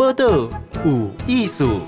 报道有艺术。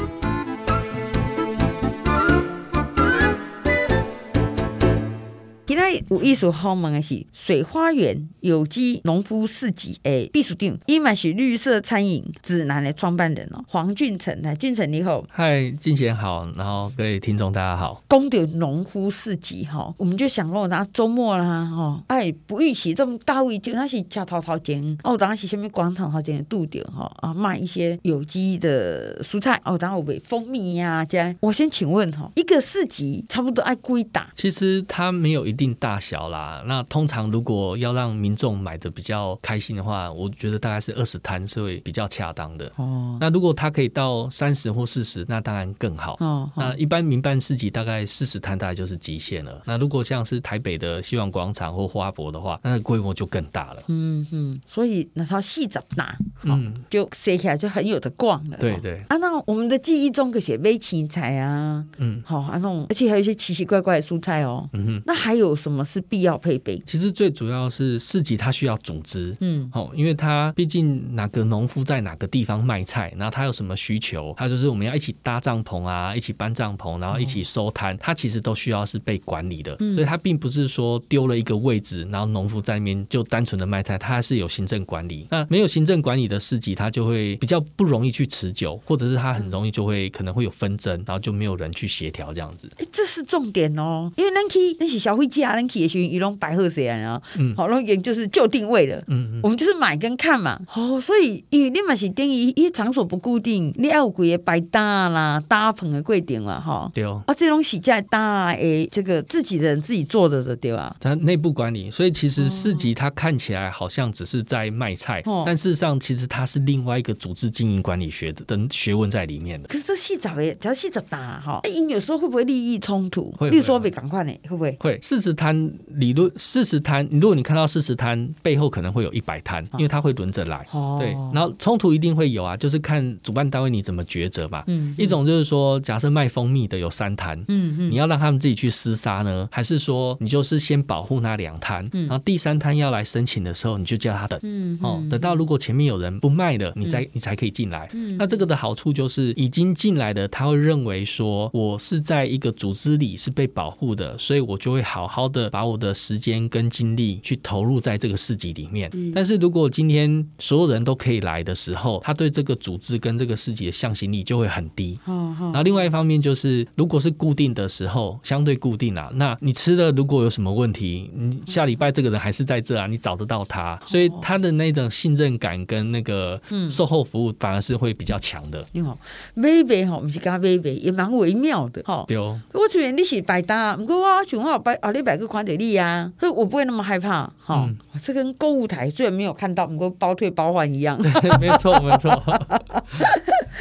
今天有艺术好问的是水花园有机农夫市集诶，秘书长，伊嘛是绿色餐饮指南的创办人哦，黄俊成，来，俊成你好，嗨，静贤好，然后各位听众大家好。公的农夫市集哈，我们就想说，那周末啦哈，哎，不预期这么大位，就那是吃头头前哦，当然是下面广场头前的驻点哈啊，卖一些有机的蔬菜哦，当然有蜂蜜呀、啊，这样。我先请问哈，一个市集差不多爱归打？其实它没有一定。定大小啦，那通常如果要让民众买的比较开心的话，我觉得大概是二十摊是会比较恰当的。哦，那如果它可以到三十或四十，那当然更好。哦，那一般民办市集大概四十摊大概就是极限了。那如果像是台北的希望广场或花博的话，那规模就更大了。嗯嗯，所以那套细长大，嗯，就塞起来就很有的逛了。对对。啊，那我们的记忆中可些微青菜啊，嗯，好啊，那种而且还有一些奇奇怪怪的蔬菜哦。嗯哼，那还有。有什么是必要配备？其实最主要是市集，它需要组织，嗯，哦，因为它毕竟哪个农夫在哪个地方卖菜，然后他有什么需求，他就是我们要一起搭帐篷啊，一起搬帐篷，然后一起收摊，它其实都需要是被管理的，所以它并不是说丢了一个位置，然后农夫在那边就单纯的卖菜，它还是有行政管理。那没有行政管理的市集，它就会比较不容易去持久，或者是它很容易就会可能会有纷争，然后就没有人去协调这样子。哎，这是重点哦，因为那去那些消费者。家人去的时候，一种白鹤谁啊？嗯，好，那也就是就定位了。嗯嗯，我们就是买跟看嘛。哦，所以因为你嘛是等于一场所不固定，你要有几个摆搭啦、搭棚的柜点了哈。对哦。啊，这种是在搭诶，这个自己的人自己做的的对吧？它内部管理，所以其实市集它看起来好像只是在卖菜，哦、但事实上其实它是另外一个组织经营管理学的等学问在里面的。可是这细找诶，只要细找搭哈，哎，你有时候会不会利益冲突？会。例如说别赶快呢，会不会？会。事实摊理论，四十摊，如果你看到四十摊背后可能会有一百摊，因为它会轮着来。哦。对。然后冲突一定会有啊，就是看主办单位你怎么抉择吧。嗯。一种就是说，假设卖蜂蜜的有三摊，嗯嗯，你要让他们自己去厮杀呢，还是说你就是先保护那两摊，然后第三摊要来申请的时候，你就叫他等。嗯。哦，等到如果前面有人不卖的，你再你才可以进来。嗯。那这个的好处就是，已经进来的他会认为说，我是在一个组织里是被保护的，所以我就会好好的把我的时间跟精力去投入在这个市集里面。但是如果今天所有人都可以来的时候，他对这个组织跟这个市集的向心力就会很低。然后另外一方面就是，如果是固定的时候，相对固定啊，那你吃的如果有什么问题，你下礼拜这个人还是在这啊，你找得到他，所以他的那种信任感跟那个售后服务反而是会比较强的。你好，微微哈，不是讲微微，也蛮微妙的哈。对哦，我觉得你是摆搭，不过我想我摆啊，你摆个款的力啊，所以我不会那么害怕哈。这跟购物台虽然没有看到，不过包退包换一样。没错，没错。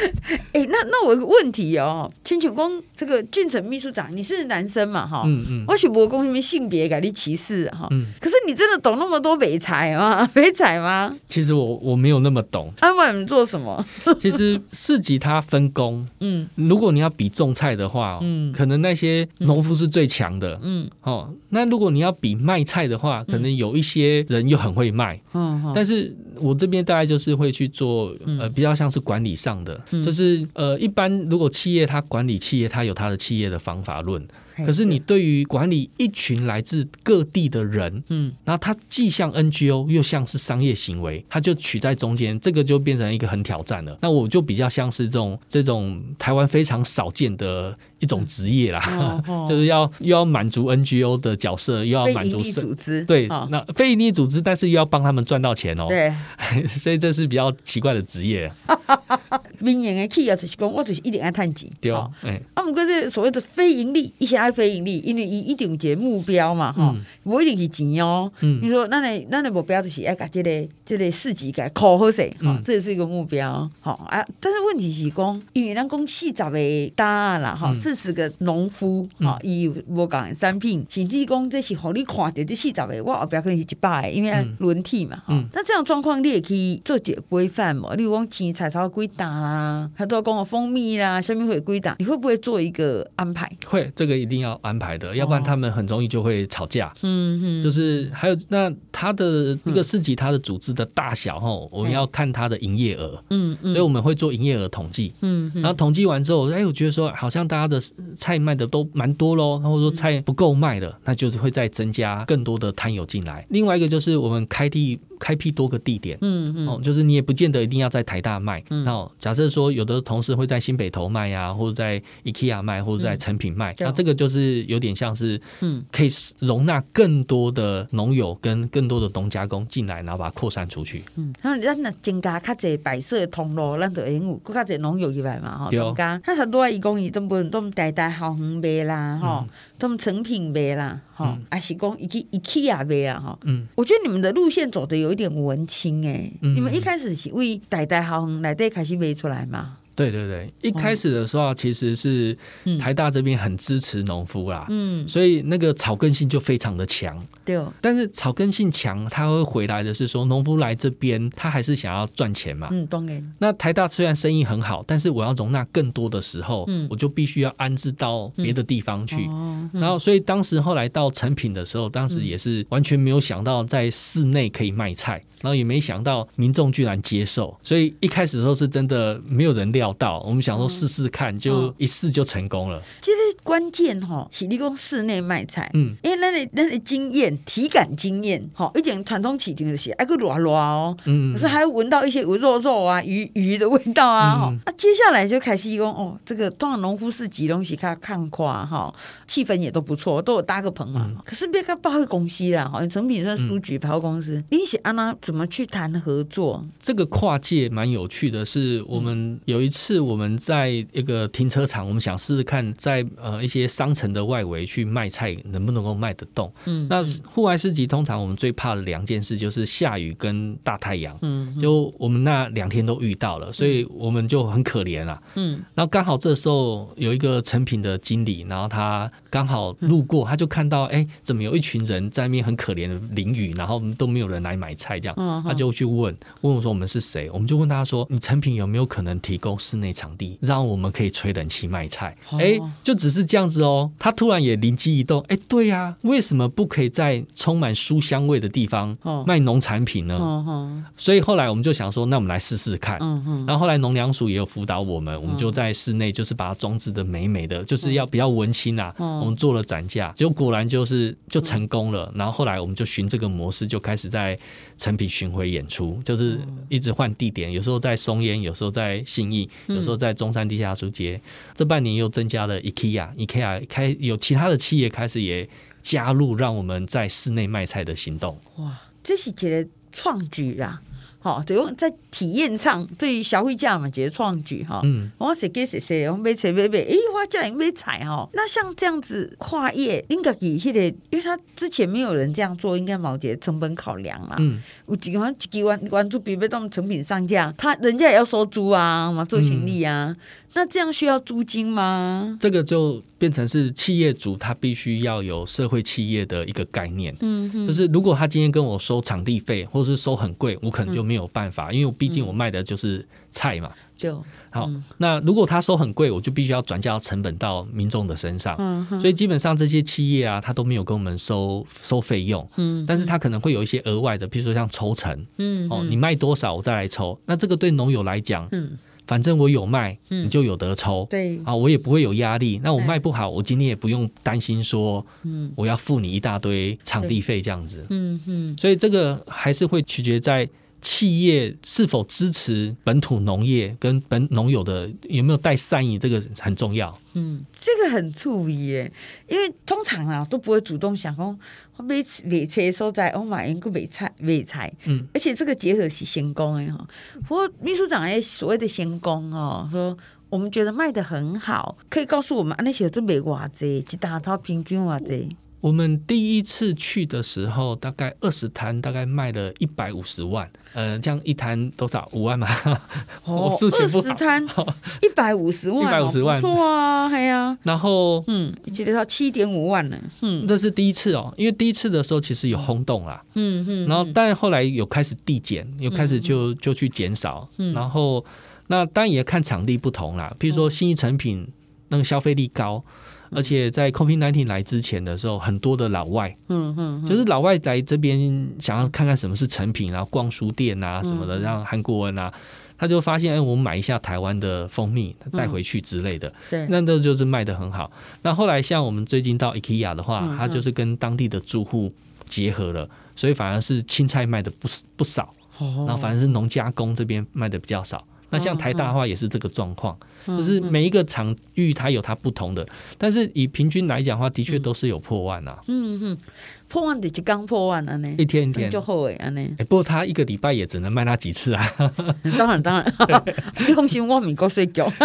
哎，那那我有个问题哦，请求公这个俊成秘书长，你是男生嘛？哈，嗯嗯，我许伯公因为性别改立歧视哈，嗯，可是你真的懂那么多美菜吗？美菜吗？其实我我没有那么懂。他们、啊、你做什么？其实市集它分工，嗯，如果你要比种菜的话，嗯，可能那些农夫是最强的，嗯，哦，那如果你要比卖菜的话，可能有一些人又很会卖，嗯，但是我这边大概就是会去做，呃，比较像是管理上的，就是呃，一般如果企业它管理企业，它有它的企业的方法论。可是你对。于管理一群来自各地的人，嗯，然后他既像 NGO 又像是商业行为，他就取在中间，这个就变成一个很挑战了。那我就比较像是这种这种台湾非常少见的一种职业啦，就是要又要满足 NGO 的角色，又要满足组织，对，哦、那非营利组织，但是又要帮他们赚到钱哦，对，所以这是比较奇怪的职业。民营的企业就是讲，我就是一定爱赚钱，对哦，哎，啊，不过这所谓的非营利，一些爱非盈利，因为伊一定有一个目标嘛，吼、嗯，不一定是钱哦。嗯，你说，那你那你目标就是要把这个这个市集给考好些，哈，这也是一个目标，好啊。但是问题是讲，因为咱讲四十个单啦，哈，四十个农夫，哈，伊有无共的产品，甚至讲这是互你看着这四十个，我后边可能是一百个，因为轮替嘛，哈。那这样状况你也可以做一个规范嘛？例如讲青菜超几单啦，他都要讲个蜂蜜啦，下面会几单，你会不会做一个安排？会，这个一定要安排的，要不然他们很容易就会吵架。嗯嗯，就是还有那他的一个市集，他的组织的大小吼，我们要看它的营业额，嗯，所以我们会做营业额统计，嗯，然后统计完之后，哎，我觉得说好像大家的菜卖的都蛮多喽，或者说菜不够卖了，那就是会再增加更多的摊友进来。另外一个就是我们开地。开辟多个地点，嗯嗯，哦，就是你也不见得一定要在台大卖。嗯，那假设说有的同事会在新北投卖呀，或者在 IKEA 卖，或者在成品卖，那这个就是有点像是，嗯，可以容纳更多的农友跟更多的农加工进来，然后把它扩散出去。嗯，那咱那增加较侪白色的通路，咱就会有更较侪农友入来嘛，哈，增加。他很多义工伊都不都代代好远卖啦，哈，都成品卖啦，哈，还是讲 IKE IKEA 卖啊，哈，嗯，我觉得你们的路线走的有。一点文青哎、欸，嗯、你们一开始是为代代好来对开始卖出来吗？对对对，一开始的时候其实是台大这边很支持农夫啦，嗯，所以那个草根性就非常的强，对。但是草根性强，他会回来的是说，农夫来这边，他还是想要赚钱嘛，嗯，当然。那台大虽然生意很好，但是我要容纳更多的时候，嗯，我就必须要安置到别的地方去。然后，所以当时后来到成品的时候，当时也是完全没有想到在室内可以卖菜，然后也没想到民众居然接受，所以一开始的时候是真的没有人料。到我们想说试试看，就一试就成功了。其实关键哈，是你讲室内卖菜，嗯，因为那里那里经验、体感经验，哈，一点传统起停的些，哎个软软哦，嗯，可是还闻到一些有肉肉啊、鱼鱼的味道啊，哈，那接下来就开始讲哦，这个当然农夫市集东西看看夸哈，气氛也都不错，都有搭个棚嘛。可是别个百货公司啦，好像诚品算书局百货公司，你写安娜怎么去谈合作？这个跨界蛮有趣的，是我们有一次。我们在一个停车场，我们想试试看在呃一些商城的外围去卖菜，能不能够卖得动。嗯，那户外市集通常我们最怕的两件事就是下雨跟大太阳。嗯，就我们那两天都遇到了，所以我们就很可怜啊。嗯，然后刚好这时候有一个成品的经理，然后他刚好路过，他就看到哎，怎么有一群人在那边很可怜的淋雨，然后都没有人来买菜这样，他就去问问我说我们是谁，我们就问他说，你成品有没有可能提供室内场地，让我们可以吹冷气卖菜。哎，就只是这样子哦。他突然也灵机一动，哎，对呀，为什么不可以在充满书香味的地方卖农产品呢？所以后来我们就想说，那我们来试试看。然后后来农粮署也有辅导我们，我们就在室内就是把它装置的美美的，就是要比较文青啊。我们做了展架，结果果然就是就成功了。然后后来我们就循这个模式，就开始在成品巡回演出，就是一直换地点，有时候在松烟，有时候在信义。有时候在中山地下书街，这半年又增加了 IKEA，IKEA 开有其他的企业开始也加入，让我们在室内卖菜的行动。哇，这是一个创举啊！好，对，在体验上，对于消费者嘛，一个创举哈。嗯，我设计设计，我买菜买买，哎，我叫人买菜哈。那像这样子跨业，应该给迄个，因为他之前没有人这样做，应该冇这成本考量啦。嗯，有几个几几万关注比被动成品上架，他人家也要收租啊，嘛做行李啊。嗯那这样需要租金吗？这个就变成是企业主他必须要有社会企业的一个概念，嗯哼，就是如果他今天跟我收场地费，或者是收很贵，我可能就没有办法，嗯、因为我毕竟我卖的就是菜嘛，就好。嗯、那如果他收很贵，我就必须要转嫁成本到民众的身上，嗯哼，所以基本上这些企业啊，他都没有跟我们收收费用，嗯，但是他可能会有一些额外的，比如说像抽成，嗯，哦，你卖多少我再来抽，那这个对农友来讲，嗯。反正我有卖，你就有得抽。对啊，我也不会有压力。那我卖不好，我今天也不用担心说，嗯，我要付你一大堆场地费这样子。嗯嗯，所以这个还是会取决在。企业是否支持本土农业跟本农友的有没有带善意，这个很重要。嗯，这个很注意耶，因为通常啊都不会主动想说买买菜所在，我买一个买菜买菜。嗯，而且这个结合是先攻哎哈。不过秘书长哎，所谓的成功哦，说我们觉得卖的很好，可以告诉我们那些都卖偌济，一大超平均偌济。我们第一次去的时候，大概二十摊，大概卖了一百五十万。呃，这样一摊多少？五万嘛？哦，二十摊 一百五十万，一百五十万，错啊，哎呀。然后，嗯，记得到七点五万呢。嗯，这是第一次哦，因为第一次的时候其实有轰动啦。嗯嗯。然后，但后来有开始递减，有开始就就去减少。嗯。然后，那当然也看场地不同啦。比如说，新一成品那个消费力高。而且在 COVID-19 来之前的时候，很多的老外，嗯嗯，就是老外来这边想要看看什么是成品，然后逛书店啊什么的，让韩国人啊。他就发现，哎，我们买一下台湾的蜂蜜，带回去之类的，嗯、对，那这就是卖的很好。那后来像我们最近到 IKEA 的话，他、嗯、就是跟当地的住户结合了，所以反而是青菜卖的不不少，哦、然后反而是农加工这边卖的比较少。那像台大的话也是这个状况，嗯、就是每一个场域它有它不同的，但是以平均来讲的话，的确都是有破万啊。嗯嗯，破万的就刚破万啊呢，一天一天就后尾啊呢。哎，不过他一个礼拜也只能卖那几次啊。当 然当然，你放心，我咪够睡觉。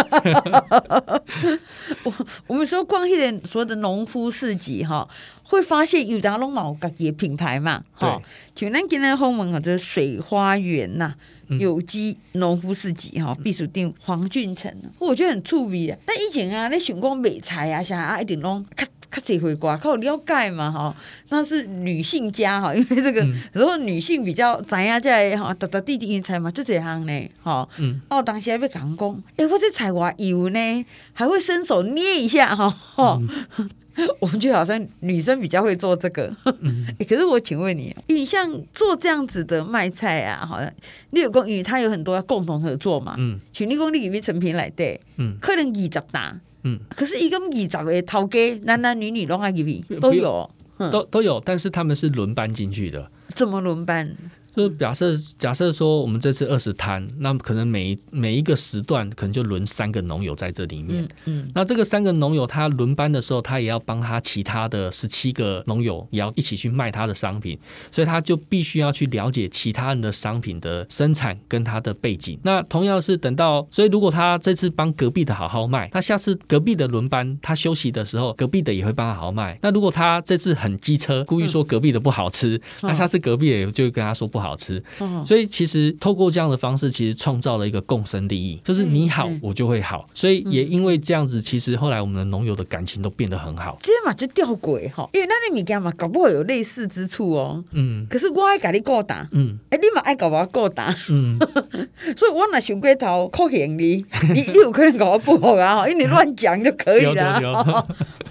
我我们说逛一点所谓的农夫市集哈，会发现有达龙毛自己的品牌嘛。对，就咱今天访问啊，这水花园呐。有机农夫市集哈，避暑店黄俊成，我觉得很趣味啊。那以前啊，你想讲买菜啊，啥啊，一定拢较较侪会挂，较有了解嘛吼。那是女性家哈，因为这个如果女性比较知影在哈，搭搭地地菜嘛，就这样呢吼。嗯。哦，当时还要讲讲，哎、欸，我这菜我油呢，还会伸手捏一下哈。嗯 我们就好像女生比较会做这个，可是我请问你，你像做这样子的卖菜啊，好像你有公寓，它有很多要共同合作嘛，嗯，像你讲你里面成品来的，嗯，可能二十单，嗯，可是一个二十个头家，男男女女拢爱入去，都有，都都有，但是他们是轮班进去的，怎么轮班？就假设假设说，我们这次二十摊，那可能每每一个时段可能就轮三个农友在这里面。嗯，嗯，那这个三个农友他轮班的时候，他也要帮他其他的十七个农友也要一起去卖他的商品，所以他就必须要去了解其他人的商品的生产跟他的背景。那同样是等到，所以如果他这次帮隔壁的好好卖，那下次隔壁的轮班他休息的时候，隔壁的也会帮他好好卖。那如果他这次很机车，故意说隔壁的不好吃，嗯、那下次隔壁也就会跟他说不好。好吃，所以其实透过这样的方式，其实创造了一个共生利益，就是你好，我就会好。所以也因为这样子，其实后来我们的农友的感情都变得很好。这嘛就吊诡哈，因为那你物件嘛，搞不好有类似之处哦。嗯，可是我爱跟你勾搭，嗯，哎，你嘛爱搞我勾搭，嗯，所以我若想过头可行你，你你有可能搞我不好啊，因为你乱讲就可以了。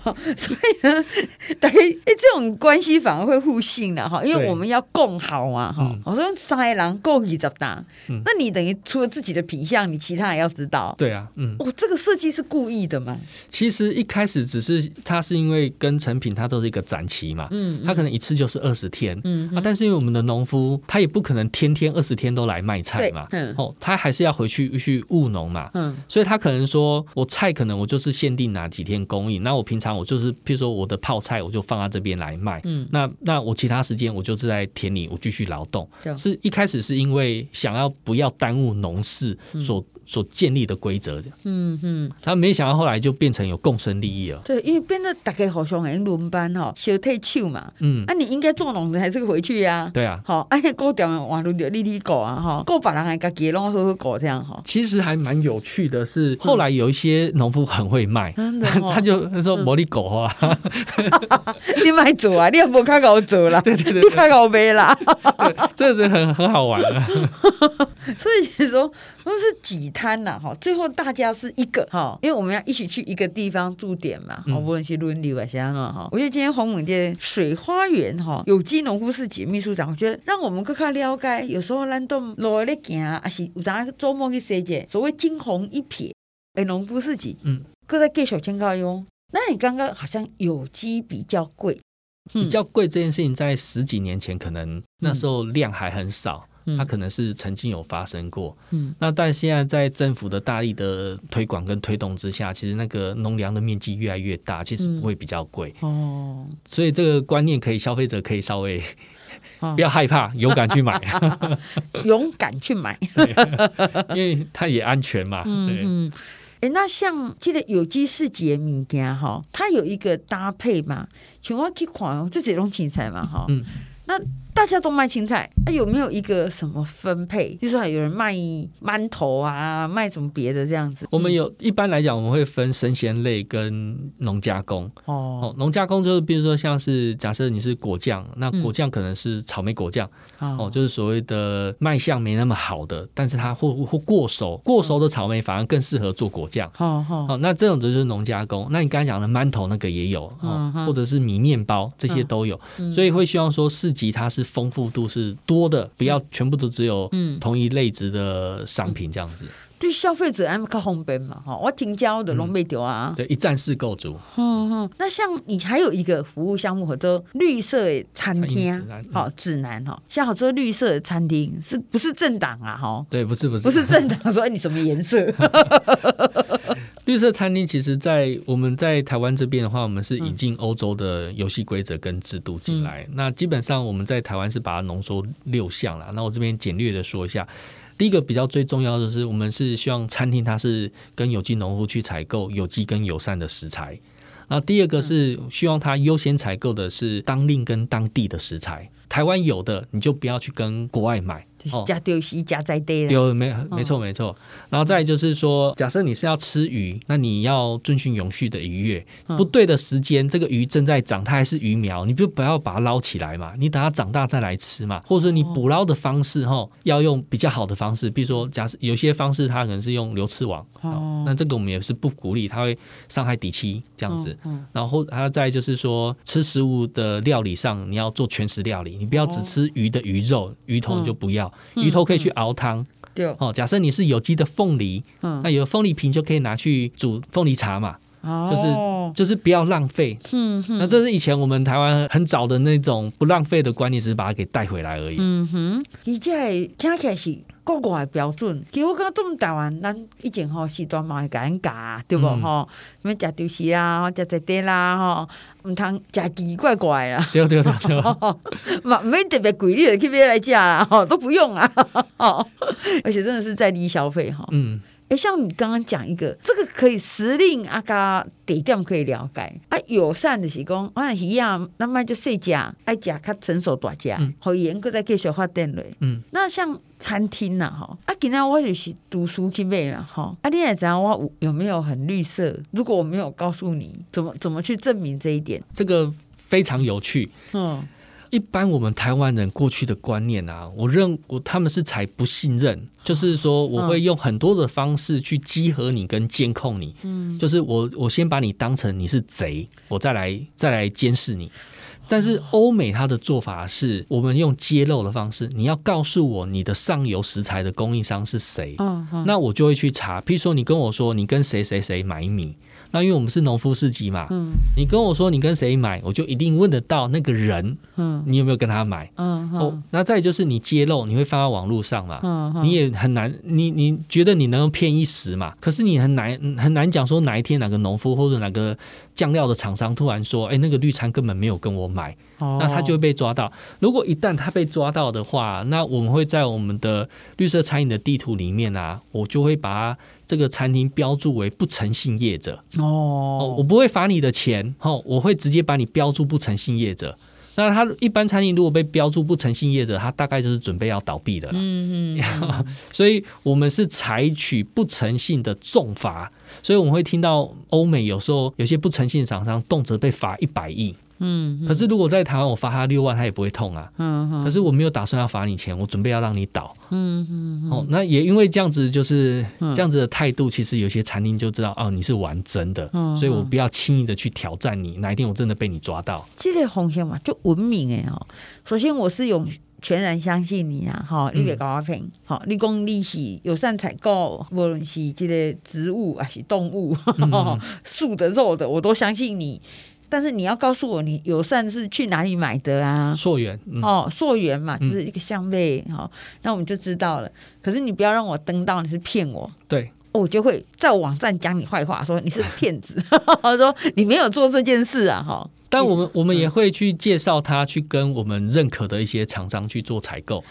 所以呢，大概哎，这种关系反而会互信了哈，因为我们要共好嘛哈。我说三个人够二十担，那你等于除了自己的品相，你其他也要知道。对啊，嗯，哦，这个设计是故意的吗？其实一开始只是它是因为跟成品它都是一个展期嘛，嗯，它可能一次就是二十天，嗯啊，但是因为我们的农夫他也不可能天天二十天都来卖菜嘛，嗯，哦，他还是要回去去务农嘛，嗯，所以他可能说我菜可能我就是限定哪几天供应，那我平常我就是譬如说我的泡菜我就放在这边来卖，嗯，那那我其他时间我就是在田里我继续劳动。是一开始是因为想要不要耽误农事所所建立的规则。的，嗯嗯，他没想到后来就变成有共生利益了。对，因为变得大家互相还轮班哈，小退休嘛，嗯，啊，你应该做农的还是回去呀？对啊，好，而且过掉完了就你你过啊哈，过别人还自己拢好好过这样哈。其实还蛮有趣的是，后来有一些农夫很会卖，他就他说魔力狗啊，你卖做啊，你也不看给我做啦，对对对，你看给我卖啦，这是很很好玩啊。所以其实说都是几摊呐，哈，最后大家是一个哈，因为我们要一起去一个地方驻点嘛，好，无论是轮流啊，啥嘛哈。我觉得今天红门的水花园哈，有机农夫市集秘书长，我觉得让我们更加了解，有时候咱都路咧行，还是有当周末去踅踅，所谓惊鸿一瞥，哎，农夫市集，嗯，搁在介绍请教哟。那你刚刚好像有机比较贵，比较贵这件事情，在十几年前可能那时候量还很少。它可能是曾经有发生过，嗯，那但现在在政府的大力的推广跟推动之下，其实那个农粮的面积越来越大，其实不会比较贵，哦，所以这个观念可以消费者可以稍微 不要害怕，勇敢去买，勇敢去买，因为它也安全嘛，嗯嗯，哎，那像这个有机市集的物件哈，它有一个搭配嘛，请我去看就，这几种青菜嘛哈，嗯，那。大家都卖青菜，啊，有没有一个什么分配？就是还有人卖馒头啊，卖什么别的这样子？我们有一般来讲，我们会分生鲜类跟农加工。哦，农加工就是比如说像是假设你是果酱，那果酱可能是草莓果酱。哦，哦，就是所谓的卖相没那么好的，但是它或或过熟，过熟的草莓反而更适合做果酱。哦哦，那这种就是农加工。那你刚才讲的馒头那个也有，哦，或者是米面包这些都有，所以会希望说市集它是丰富度是多的，不要全部都只有同一类值的商品这样子。对消费者还较方便嘛，哈，我停交的拢没丢啊。对，一站式购足。嗯嗯，那像你还有一个服务项目，叫做绿色餐厅，好指南哈，像好多绿色餐厅是不是政党啊？哈，对，不是不是，不是政党，说你什么颜色？绿色餐厅其实，在我们在台湾这边的话，我们是引进欧洲的游戏规则跟制度进来。那基本上我们在台湾是把它浓缩六项了。那我这边简略的说一下。第一个比较最重要的是，我们是希望餐厅它是跟有机农户去采购有机跟友善的食材。然后第二个是希望它优先采购的是当令跟当地的食材，台湾有的你就不要去跟国外买。加丢西加在地丢没没错没错，然后再就是说，假设你是要吃鱼，那你要遵循永续的渔业，不对的时间，这个鱼正在长，它还是鱼苗，你就不要把它捞起来嘛，你等它长大再来吃嘛，或者你捕捞的方式哈，要用比较好的方式，比如说假设有些方式它可能是用流刺网，那这个我们也是不鼓励，它会伤害底栖这样子，然后还要再就是说，吃食物的料理上，你要做全食料理，你不要只吃鱼的鱼肉，鱼头你就不要。鱼头可以去熬汤，对哦。假设你是有机的凤梨，嗯，那有凤梨皮就可以拿去煮凤梨茶嘛，哦，就是就是不要浪费，嗯，那这是以前我们台湾很早的那种不浪费的观念，只是把它给带回来而已。嗯哼，你这听起来是国外的标准，其实我感觉这么台湾，咱以前吼时段嘛会讲价，对不吼？什么食丢西啦，食在地啦，吼，唔通食奇奇怪怪啊。对对对对，嘛没特别贵，你就去别来食啦，吼，都不用啊，而且真的是在低消费哈。嗯。哎，像你刚刚讲一个，这个可以时令啊，加地点可以了解啊。友善的是讲，啊一样，那么就细家爱家较成熟大家，好严格在继续发展嘞。嗯，那像餐厅呐，哈，啊，今天我就是读书去买嘛，哈，啊，你也知道我有没有很绿色？如果我没有告诉你，怎么怎么去证明这一点？这个非常有趣，嗯。一般我们台湾人过去的观念啊，我认我他们是才不信任，就是说我会用很多的方式去稽核你跟监控你，嗯，就是我我先把你当成你是贼，我再来再来监视你。但是欧美它的做法是我们用揭露的方式，你要告诉我你的上游食材的供应商是谁，嗯，那我就会去查。譬如说你跟我说你跟谁谁谁买米。那因为我们是农夫市集嘛，嗯，你跟我说你跟谁买，我就一定问得到那个人，嗯，你有没有跟他买，嗯，哦，那再就是你揭露，你会放到网络上嘛，嗯，你也很难，你你觉得你能够骗一时嘛？可是你很难很难讲说哪一天哪个农夫或者哪个酱料的厂商突然说，哎，那个绿餐根本没有跟我买。那他就会被抓到。如果一旦他被抓到的话，那我们会在我们的绿色餐饮的地图里面啊，我就会把这个餐厅标注为不诚信业者。哦，我不会罚你的钱，哦，我会直接把你标注不诚信业者。那他一般餐厅如果被标注不诚信业者，他大概就是准备要倒闭的了。嗯嗯。所以我们是采取不诚信的重罚，所以我们会听到欧美有时候有些不诚信厂商动辄被罚一百亿。嗯，可是如果在台湾我罚他六万，他也不会痛啊。嗯，可是我没有打算要罚你钱，我准备要让你倒。嗯嗯。哦，那也因为这样子，就是这样子的态度，其实有些餐厅就知道哦，你是玩真的，所以我不要轻易的去挑战你。哪一天我真的被你抓到，这个红线嘛，就文明哎哈。首先我是用全然相信你啊，哈，你别搞我骗。好，你讲你是友善采购，无论是这个植物还是动物，素的肉的，我都相信你。但是你要告诉我，你友善是去哪里买的啊？溯源、嗯、哦，溯源嘛，就是一个香味哦，那我们就知道了。可是你不要让我登到你是骗我，对，我就会在网站讲你坏话，说你是骗子，说你没有做这件事啊，哈。但我们我们也会去介绍他去跟我们认可的一些厂商去做采购。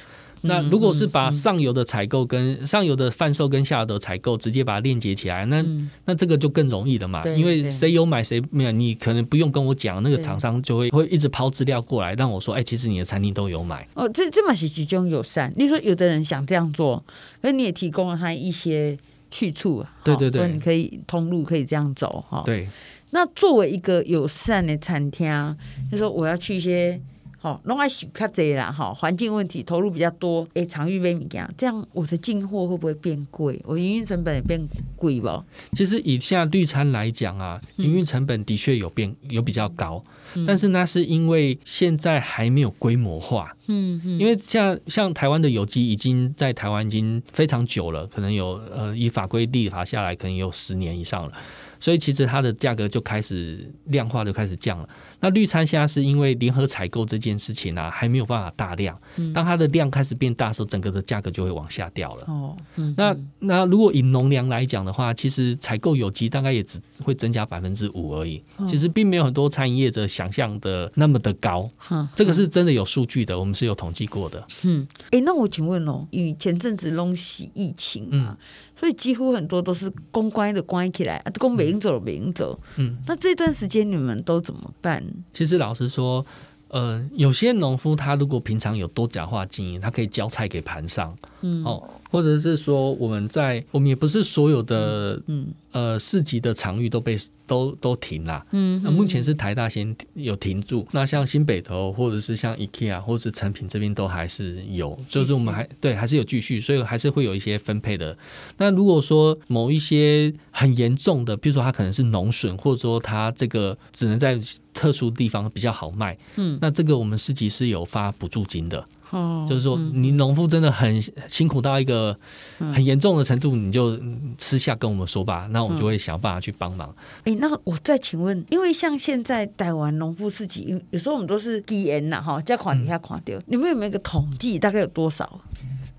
那如果是把上游的采购跟上游的贩售跟下游的采购直接把它链接起来，那那这个就更容易了嘛，因为谁有买谁没有，你可能不用跟我讲，那个厂商就会会一直抛资料过来让我说，哎，其实你的餐厅都有买。哦，这这么是其中友善。你说有的人想这样做，那你也提供了他一些去处，对对对，所以你可以通路可以这样走哈。对。那作为一个友善的餐厅，就说我要去一些。哦，弄爱许卡这啦，哈，环境问题投入比较多，哎，场域被米这样，这样我的进货会不会变贵？我营运成本也变贵吧？其实以下绿餐来讲啊，营运成本的确有变，有比较高，嗯、但是那是因为现在还没有规模化。嗯嗯，因为像像台湾的有机已经在台湾已经非常久了，可能有呃，以法规立法下来，可能有十年以上了。所以其实它的价格就开始量化，就开始降了。那绿餐现在是因为联合采购这件事情啊，还没有办法大量。当它的量开始变大的时候，整个的价格就会往下掉了。哦，那那如果以农粮来讲的话，其实采购有机大概也只会增加百分之五而已。其实并没有很多餐饮业者想象的那么的高。这个是真的有数据的，我们是有统计过的。嗯，哎，那我请问哦，因为前阵子拢是疫情嘛。所以几乎很多都是公关的关起来，啊，公北营走了北营走。嗯，那这段时间你们都怎么办？其实老实说，呃，有些农夫他如果平常有多角化经营，他可以交菜给盘上。嗯，哦，或者是说我们在我们也不是所有的嗯。呃，市集的场域都被都都停了。嗯，那目前是台大先有停住。那像新北投或者是像 IKEA 或者是诚品这边都还是有，就是我们还对还是有继续，所以还是会有一些分配的。那如果说某一些很严重的，比如说它可能是农损，或者说它这个只能在特殊地方比较好卖，嗯，那这个我们市集是有发补助金的。哦，就是说，你农夫真的很辛苦到一个很严重的程度，你就私下跟我们说吧，那我们就会想办法去帮忙。哎、欸，那我再请问，因为像现在台湾农夫自己，有时候我们都是基因呐，哈，加款底下垮掉，你们有没有一个统计，大概有多少？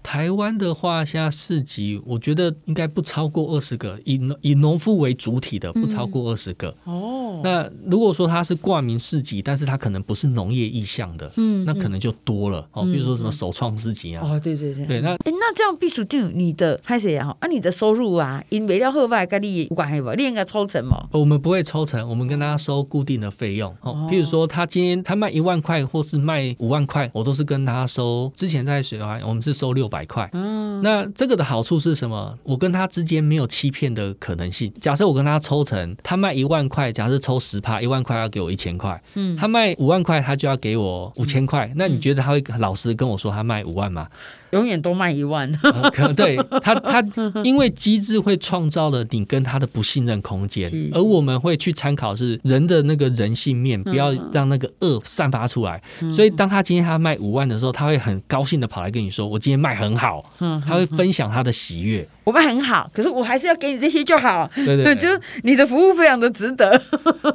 台湾的话，现在市集，我觉得应该不超过二十个，以以农夫为主体的，不超过二十个。嗯、哦，那如果说它是挂名市集，但是它可能不是农业意向的，嗯，那可能就多了。哦，比如说什么首创市集啊。哦，对对对。对，那哎，那这样必须定你的拍谁啊？啊，你的收入啊，因为了后外跟你有关系不？你应该抽成吗？我们不会抽成，我们跟大家收固定的费用。哦，譬如说他今天他卖一万块，或是卖五万块，我都是跟他收。之前在雪华，我们是收六百块。嗯，那这个的好处是什么？我跟他之间没有欺骗的可能性。假设我跟他抽成，他卖一万块，假设抽十趴，一万块要给我一千块。嗯，他卖五万块，他就要给我五千块。那你觉得他会老实跟我说他卖五万吗？永远都卖一万，可能对他他因为机制会创造了你跟他的不信任空间，而我们会去参考是人的那个人性面，不要让那个恶散发出来。所以当他今天他卖五万的时候，他会很高兴的跑来跟你说：“我今天卖很好。”他会分享他的喜悦。我们很好，可是我还是要给你这些就好。对对，对，就是你的服务非常的值得。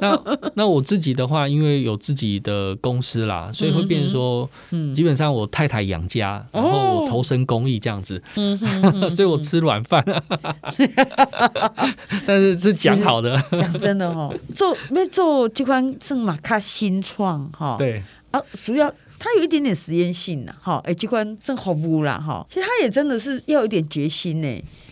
那那我自己的话，因为有自己的公司啦，所以会变成说，嗯，基本上我太太养家，然后我投身公益这样子，嗯，所以我吃软饭。但是是讲好的，讲真的哦，做没做这款正马卡新创哈，对啊，主要。它有一点点实验性呐，哈，哎，机关正好不啦，哈，其实它也真的是要有点决心呢。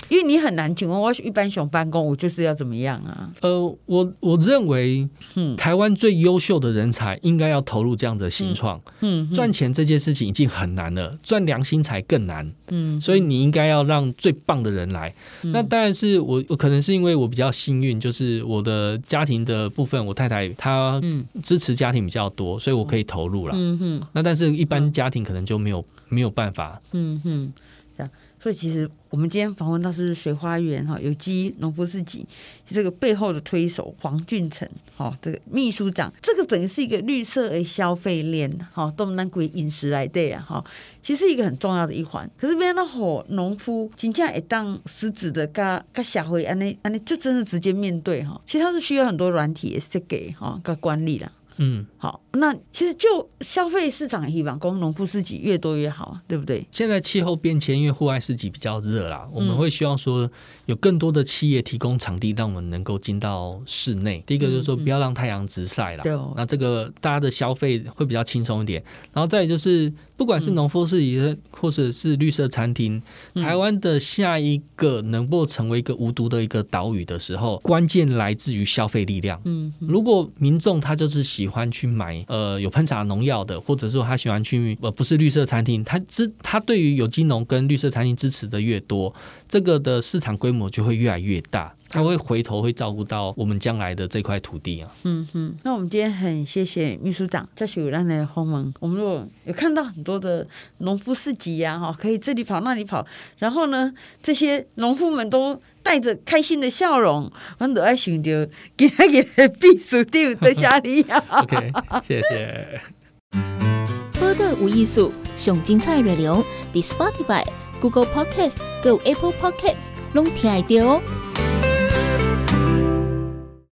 因为你很难请问，我一般想办公，我就是要怎么样啊？呃，我我认为，嗯，台湾最优秀的人才应该要投入这样的新创，嗯，赚钱这件事情已经很难了，赚良心才更难，嗯，所以你应该要让最棒的人来。那当然是我，我可能是因为我比较幸运，就是我的家庭的部分，我太太她支持家庭比较多，所以我可以投入了，嗯哼。那但是一般家庭可能就没有没有办法，嗯哼。所以其实我们今天访问到是水花园哈有机农夫市集这个背后的推手黄俊成哈这个秘书长，这个等于是一个绿色的消费链哈，都能归饮食来对啊哈，其实是一个很重要的一环。可是别那好农夫真正会当实质的跟跟社会安尼安尼就真的直接面对哈，其实他是需要很多软体的设计哈跟管理啦，嗯好。那其实就消费市场希望，工农夫市集越多越好，对不对？现在气候变迁，因为户外市集比较热啦，我们会希望说有更多的企业提供场地，让我们能够进到室内。第一个就是说，不要让太阳直晒啦。对哦。那这个大家的消费会比较轻松一点。然后再就是，不管是农夫市集或者是绿色餐厅，台湾的下一个能够成为一个无毒的一个岛屿的时候，关键来自于消费力量。嗯。如果民众他就是喜欢去买。呃，有喷洒农药的，或者说他喜欢去呃，不是绿色餐厅，他支他对于有机农跟绿色餐厅支持的越多，这个的市场规模就会越来越大，他会回头会照顾到我们将来的这块土地啊。嗯哼，那我们今天很谢谢秘书长在雪兰的访问。我们如果有看到很多的农夫市集呀，哈，可以这里跑那里跑，然后呢，这些农夫们都。带着开心的笑容，我都爱想着今天的秘书长在啥里呀？OK，谢谢。报道有艺术，上精彩内容，The Spotify、Google Podcast、Go Apple Podcasts，拢听得到哦。